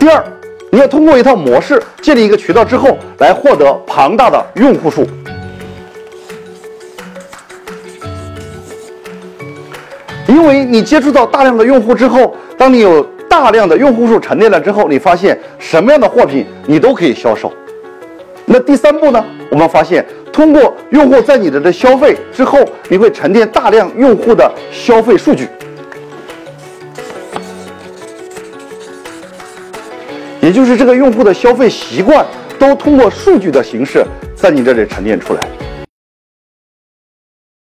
第二，你要通过一套模式建立一个渠道之后，来获得庞大的用户数。因为你接触到大量的用户之后，当你有大量的用户数沉淀了之后，你发现什么样的货品你都可以销售。那第三步呢？我们发现，通过用户在你的这消费之后，你会沉淀大量用户的消费数据，也就是这个用户的消费习惯都通过数据的形式在你这里沉淀出来。